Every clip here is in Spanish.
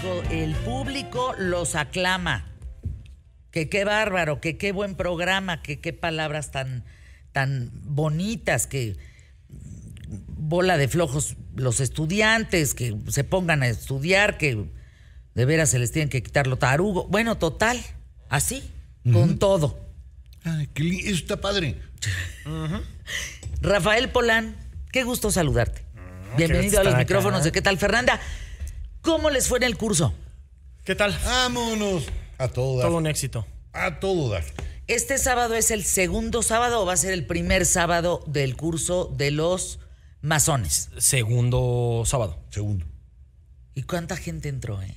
público, el público los aclama. Que qué bárbaro, que qué buen programa, que qué palabras tan, tan bonitas, que bola de flojos los estudiantes, que se pongan a estudiar, que de veras se les tienen que quitar lo tarugo. Bueno, total, así, con todo. Ay, qué li- eso está padre. Rafael Polán, qué gusto saludarte. Ah, Bienvenido a los acá. micrófonos de ¿Qué tal, Fernanda? ¿Cómo les fue en el curso? ¿Qué tal? Vámonos. A todo dar. Todo un éxito. A todo dar. ¿Este sábado es el segundo sábado o va a ser el primer sábado del curso de los masones? Segundo sábado. Segundo. ¿Y cuánta gente entró, eh?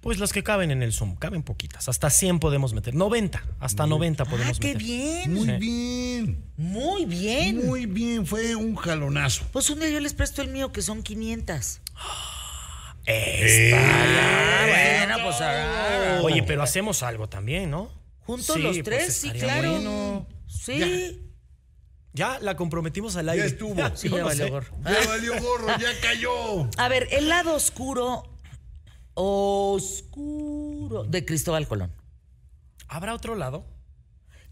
Pues las que caben en el Zoom, caben poquitas. Hasta 100 podemos meter. 90, hasta 90 ¡Ah, podemos qué meter. bien! Muy Sí. bien. Muy bien. Muy bien. Fue un jalonazo. Pues un día yo les presto el mío, que son 500. Esta. Ah, bueno, pues ah, Oye, pero hacemos algo también, ¿no? juntos Sí, los pues tres, sí, claro. bueno. Sí. Ya la comprometimos al Ya aire. estuvo. Sí, ya no valió sé. gorro. Ya valió gorro, ya cayó. A ver, el lado oscuro, oscuro de Cristóbal Colón. ¿Habrá otro lado?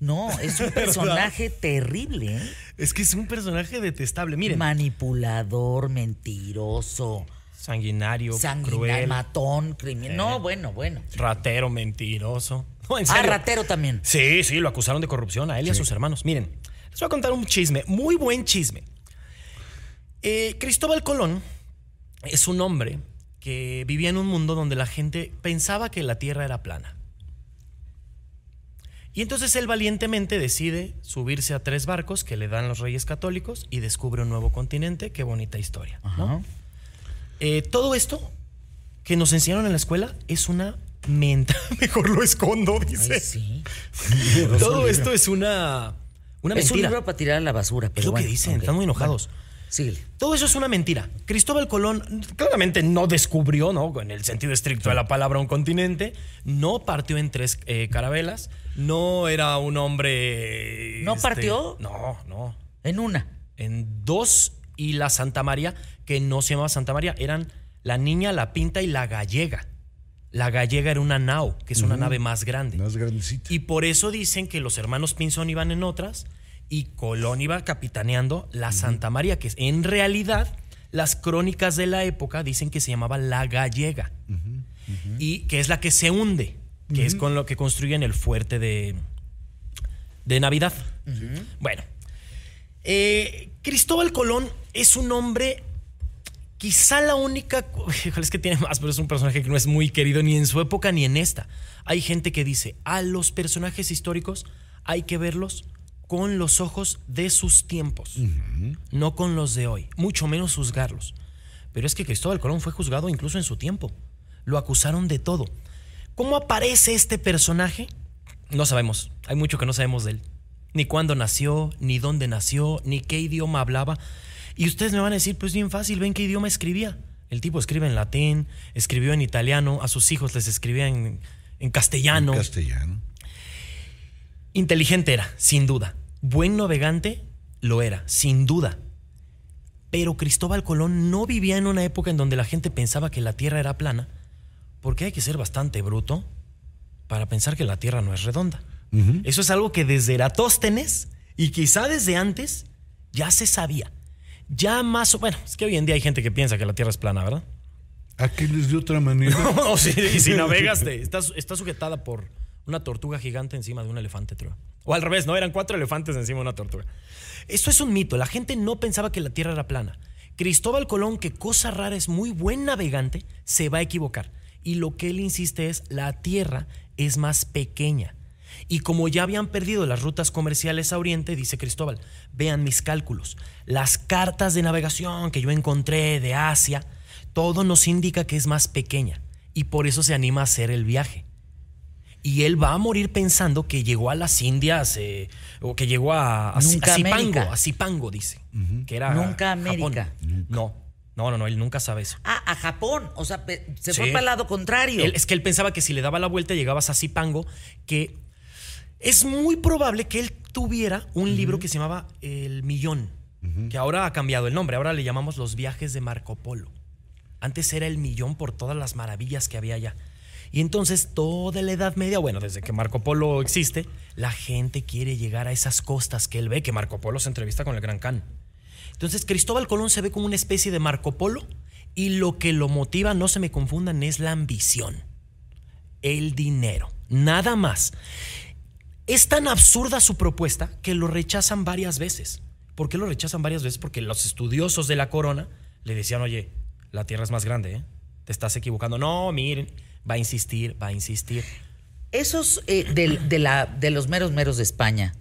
No, es un personaje terrible, ¿eh? Es que es un personaje detestable. Miren, Manipulador, mentiroso, sanguinario, sanguinario, cruel, matón, criminal. No, bueno, bueno. ratero, mentiroso. No, en Ah, ratero también. Sí, sí, lo acusaron de corrupción a él y a sus hermanos. Miren, les voy a contar un chisme, muy buen chisme. Eh, Cristóbal Colón es un hombre que vivía en un mundo donde la gente pensaba que la Tierra era plana. Y entonces él valientemente decide subirse a tres barcos que le dan los reyes católicos y descubre un nuevo continente. Qué bonita historia. ¿no? Eh, todo esto que nos enseñaron en la escuela es una menta. Mejor lo escondo, dice. Ay, sí. Todo esto es una, una Es un mentira. libro para tirar a la basura. es Pero lo que bueno, dicen, ok. están muy enojados. Bueno, síguele. Todo eso es una mentira. Cristóbal Colón claramente no descubrió, ¿no? En el sentido estricto de la palabra, un continente. No partió en tres eh, carabelas. No era un hombre. ¿No este, partió? No, no. En una. En dos y la Santa María, que no se llamaba Santa María, eran la niña, la pinta y la gallega. La gallega era una nao, que es una nave más grande. Más grandecita. Y por eso dicen que los hermanos Pinzón iban en otras y Colón iba capitaneando la Santa María, que es- en realidad las crónicas de la época dicen que se llamaba la gallega y que es la que se hunde, que es con lo que construyen el fuerte de, de Navidad. Bueno, eh, Cristóbal Colón es un hombre Quizá la única. Es que tiene más, pero es un personaje que no es muy querido ni en su época ni en esta. Hay gente que dice: a los personajes históricos hay que verlos con los ojos de sus tiempos, no con los de hoy, mucho menos juzgarlos. Pero es que Cristóbal Colón fue juzgado incluso en su tiempo. Lo acusaron de todo. ¿Cómo aparece este personaje? No sabemos. Hay mucho que no sabemos de él. Ni cuándo nació, ni dónde nació, ni qué idioma hablaba. Y ustedes me van a decir, pues bien fácil, ven qué idioma escribía. El tipo escribe en latín, escribió en italiano, a sus hijos les escribía en, en castellano. Castellano. Inteligente era, sin duda. Buen navegante lo era, sin duda. Pero Cristóbal Colón no vivía en una época en donde la gente pensaba que la Tierra era plana, porque hay que ser bastante bruto para pensar que la Tierra no es redonda. Eso es algo que desde Eratóstenes y quizá desde antes ya se sabía. Ya más o bueno, es que hoy en día hay gente que piensa que la Tierra es plana, ¿verdad? Aquel es de otra manera. No, sí, y si navegas, te- está, está sujetada por una tortuga gigante encima de un elefante, creo. O al revés, no, eran cuatro elefantes encima de una tortuga. Esto es un mito. La gente no pensaba que la Tierra era plana. Cristóbal Colón, que cosa rara es muy buen navegante, se va a equivocar. Y lo que él insiste es, la Tierra es más pequeña. Y como ya habían perdido las rutas comerciales a Oriente, dice Cristóbal, vean mis cálculos. Las cartas de navegación que yo encontré de Asia, todo nos indica que es más pequeña. Y por eso se anima a hacer el viaje. Y él va a morir pensando que llegó a las Indias eh, o que llegó a, a, Nunca a Zipango, América. a Zipango, dice. Que era Nunca Japón. América. No, no, no, no, él nunca sabe eso. Ah, a Japón. O sea, se fue para el lado contrario. Él- es que él pensaba que si le daba la vuelta llegabas a Zipango, que es muy probable que él tuviera un libro que se llamaba El Millón, que ahora ha cambiado el nombre, ahora le llamamos Los viajes de Marco Polo. Antes era el millón por todas las maravillas que había allá. Y entonces toda la Edad Media, bueno, desde que Marco Polo existe, la gente quiere llegar a esas costas que él ve, que Marco Polo se entrevista con el Gran Khan. Entonces Cristóbal Colón se ve como una especie de Marco Polo y lo que lo motiva, no se me confundan, es la ambición, el dinero, nada más. Es tan absurda su propuesta que lo rechazan varias veces. ¿Por qué lo rechazan varias veces? Porque los estudiosos de la corona le decían, oye, la tierra es más grande, ¿eh? te estás equivocando. No, miren, va a insistir, va a insistir. Esos eh, de, de la, de los meros meros de España,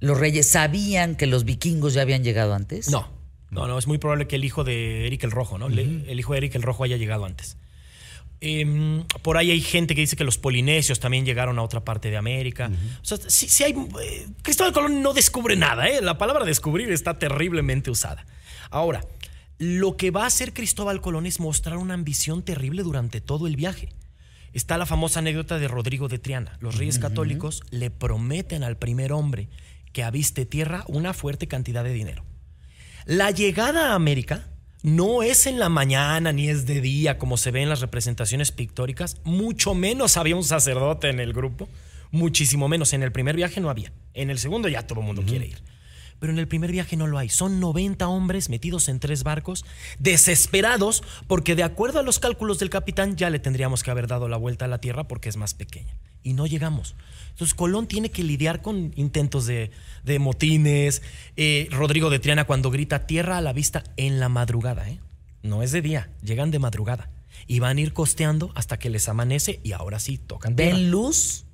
¿los reyes sabían que los vikingos ya habían llegado antes? No, no, no, es muy probable que el hijo de Eric el Rojo, ¿no? El hijo de Eric el Rojo haya llegado antes. Em, por ahí hay gente que dice que los polinesios también llegaron a otra parte de América. O sea, sí, sí hay. eh, Cristóbal Colón no descubre nada, ¿eh? La palabra descubrir está terriblemente usada. Ahora, lo que va a hacer Cristóbal Colón es mostrar una ambición terrible durante todo el viaje. Está la famosa anécdota de Rodrigo de Triana. Los reyes católicos le prometen al primer hombre que aviste tierra una fuerte cantidad de dinero. La llegada a América no es en la mañana ni es de día como se ve en las representaciones pictóricas, mucho menos había un sacerdote en el grupo, muchísimo menos. En el primer viaje no había, en el segundo ya todo el mundo quiere ir. Pero en el primer viaje no lo hay. Son 90 hombres metidos en tres barcos, desesperados, porque de acuerdo a los cálculos del capitán ya le tendríamos que haber dado la vuelta a la Tierra porque es más pequeña. Y no llegamos. Entonces Colón tiene que lidiar con intentos de, de motines. Eh, Rodrigo de Triana cuando grita tierra a la vista en la madrugada. ¿eh? No es de día, llegan de madrugada. Y van a ir costeando hasta que les amanece y ahora sí tocan tierra. ¿Ven luz?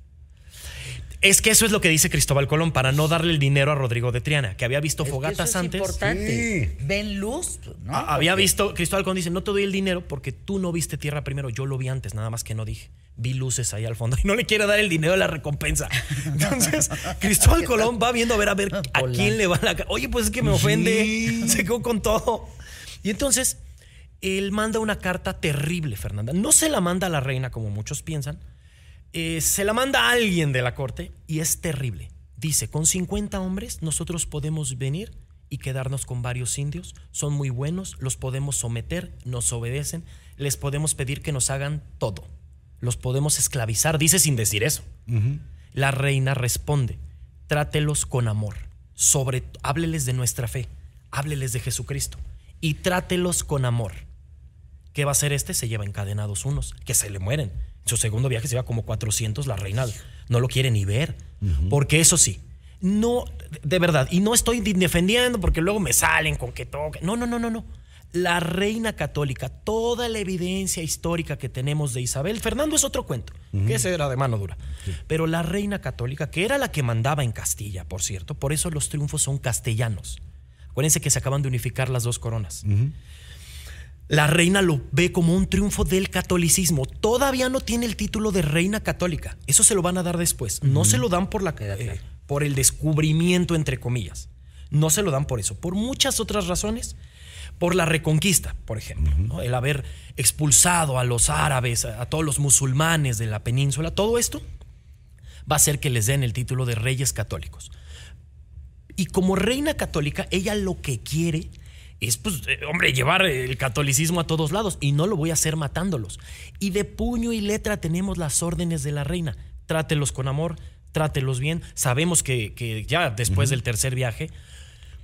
Es que eso es lo que dice Cristóbal Colón para no darle el dinero a Rodrigo de Triana, que había visto Es fogatas eso es antes. importante. ¿Ven luz? No, Ah, Había porque- visto, Cristóbal Colón dice, no te doy el dinero porque tú no viste tierra primero, yo lo vi antes, nada más que no dije. Vi luces ahí al fondo y no le quiere dar el dinero de la recompensa. Entonces, Cristóbal Colón va viendo a ver a ver a quién le va la... Oye, pues es que me ofende, se quedó con todo. Y entonces, él manda una carta terrible, Fernanda. No se la manda a la reina como muchos piensan, eh, se la manda a alguien de la corte y es terrible. Dice, con 50 hombres nosotros podemos venir y quedarnos con varios indios. Son muy buenos, los podemos someter, nos obedecen, les podemos pedir que nos hagan todo. Los podemos esclavizar, dice sin decir eso. La reina responde, trátelos con amor, sobre, hábleles de nuestra fe, hábleles de Jesucristo y trátelos con amor. ¿Qué va a hacer este? Se lleva encadenados unos, que se le mueren. Su segundo viaje se lleva como 400, la reina no lo quiere ni ver. Porque eso sí, no, de verdad, y no estoy defendiendo porque luego me salen con que toque. No, no, no, no, no. La reina católica, toda la evidencia histórica que tenemos de Isabel, Fernando es otro cuento, que ese era de mano dura. Pero la reina católica, que era la que mandaba en Castilla, por cierto, por eso los triunfos son castellanos. Acuérdense que se acaban de unificar las dos coronas. La reina lo ve como un triunfo del catolicismo. Todavía no tiene el título de reina católica. Eso se lo van a dar después. No se lo dan por, la, eh, por el descubrimiento, entre comillas. No se lo dan por eso. Por muchas otras razones. Por la reconquista, por ejemplo. ¿no? El haber expulsado a los árabes, a, a todos los musulmanes de la península. Todo esto va a hacer que les den el título de reyes católicos. Y como reina católica, ella lo que quiere es, pues, eh, hombre, llevar el catolicismo a todos lados. Y no lo voy a hacer matándolos. Y de puño y letra tenemos las órdenes de la reina. Trátelos con amor, trátelos bien. Sabemos que, que ya después del tercer viaje,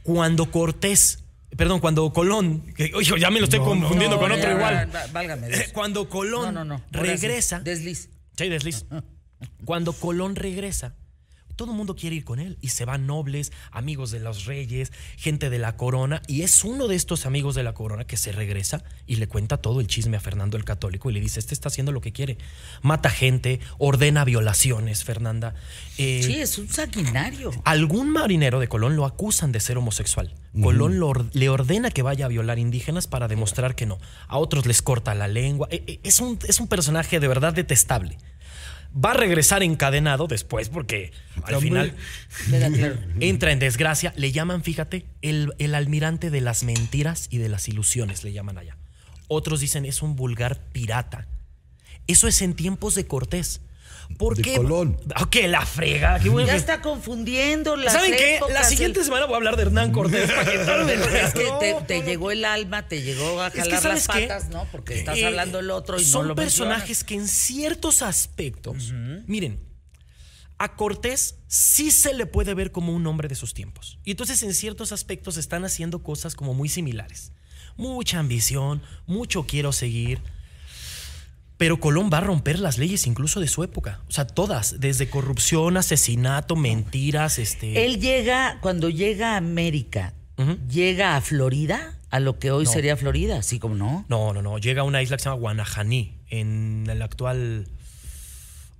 cuando Cortés, perdón, cuando Colón, que, oye, ya me lo estoy confundiendo No, con ya, otro igual. válgame Dios. Eh, Cuando Colón No, regresa. Desliz. Sí, desliz. Cuando Colón regresa, todo el mundo quiere ir con él y se van nobles, amigos de los reyes, gente de la corona. Y es uno de estos amigos de la corona que se regresa y le cuenta todo el chisme a Fernando el Católico y le dice: Este está haciendo lo que quiere. Mata gente, ordena violaciones, Fernanda. Eh, Sí, es un sanguinario. Algún marinero de Colón lo acusan de ser homosexual. Colón lo le ordena que vaya a violar indígenas para demostrar que no. A otros les corta la lengua. E- e- Es un, es un personaje de verdad detestable. Va a regresar encadenado después porque al final entra en desgracia. Le llaman, fíjate, el, el almirante de las mentiras y de las ilusiones, le llaman allá. Otros dicen es un vulgar pirata. Eso es en tiempos de Cortés. ¿Por De qué? Colón. Ah, que la frega. qué bueno Ya que- está confundiendo las ¿Saben qué? La siguiente el- semana voy a hablar de Hernán Cortés para quitarme el Es que No, te, no, te no. llegó el alma, te llegó a Es que, jalar ¿sabes las qué? patas, ¿no? Porque estás Eh, hablando el otro y son no lo personajes que en ciertos aspectos, miren, a Cortés sí se le puede ver como un hombre de sus tiempos. Y entonces en ciertos aspectos están haciendo cosas como muy similares. Mucha ambición, mucho quiero seguir. Pero Colón va a romper las leyes incluso de su época. O sea, todas, desde corrupción, asesinato, mentiras, este... Él llega, cuando llega a América, llega a Florida, a lo que hoy sería Florida, así como no. No, no, no. Llega a una isla que se llama Guanajaní, en el actual.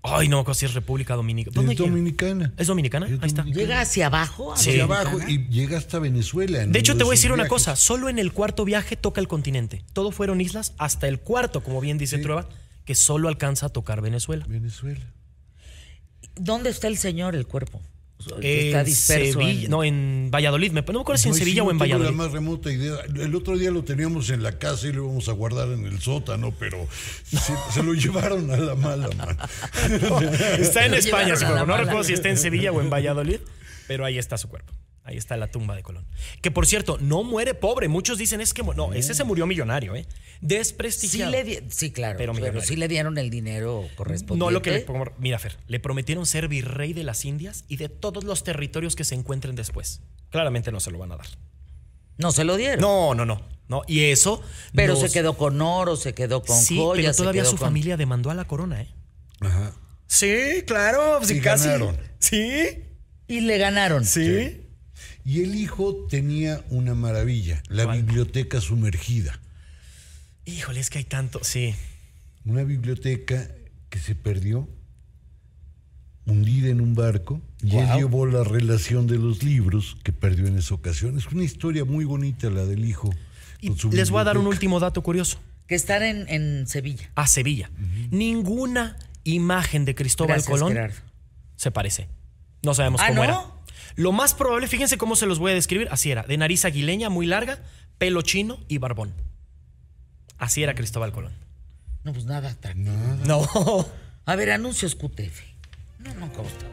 Ay, no, casi es República Dominicana. ¿Dónde Es llega? dominicana. ¿Es dominicana? Ahí está. dominicana. Llega hacia abajo. Sí. Hacia abajo y llega hasta Venezuela. en De hecho, te voy a decir una cosa. Solo en el cuarto viaje toca el continente. Todo fueron islas hasta el cuarto, como bien dice Sí. Trueba, que solo alcanza a tocar Venezuela. Venezuela. ¿Dónde está el señor, el cuerpo? Que está En disperso. Sevilla, en- no, en Valladolid. Me, no me acuerdo si en Sevilla sí, o en no tengo Valladolid. la más remota idea. El otro día lo teníamos en la casa y lo íbamos a guardar en el sótano, pero se, se lo llevaron a la mala, man. Está en Lo España su cuerpo. No recuerdo si está en Sevilla o en Valladolid, pero ahí está su cuerpo. Ahí está la tumba de Colón. Que por cierto, no muere pobre. Muchos dicen es que. No, ese se murió millonario, ¿eh? Sí, Desprestigiado. le di- sí, claro. Pero sí le dieron el dinero correspondiente. No lo que le. Mira, Fer, le prometieron ser virrey de las Indias y de todos los territorios que se encuentren después. Claramente no se lo van a dar. No se lo dieron. No, no, no. no. Y eso. Pero nos- se quedó con oro, se quedó con Sí, joyas. pero se todavía quedó su con- familia demandó a la corona, ¿eh? Ajá. Sí, claro. Y ganaron. Sí. Y le ganaron. Sí. Y el hijo tenía una maravilla, la ¿Cuál? biblioteca sumergida. Híjole, es que hay tanto. Sí. Una biblioteca que se perdió, hundida en un barco, y él llevó la relación de los libros que perdió en esa ocasión. Es una historia muy bonita la del hijo. Y con su les voy a dar un último dato curioso. Que están en, en Sevilla. A Sevilla. Ninguna imagen de Cristóbal Gracias, Colón Gerardo. se parece. No sabemos Ah, cómo ¿no? era. Lo más probable, fíjense cómo se los voy a describir. Así era, de nariz aguileña, muy larga, pelo chino y barbón. Así era Cristóbal Colón. No, pues nada atractivo. No. A ver, anuncios QTF. No, no consta.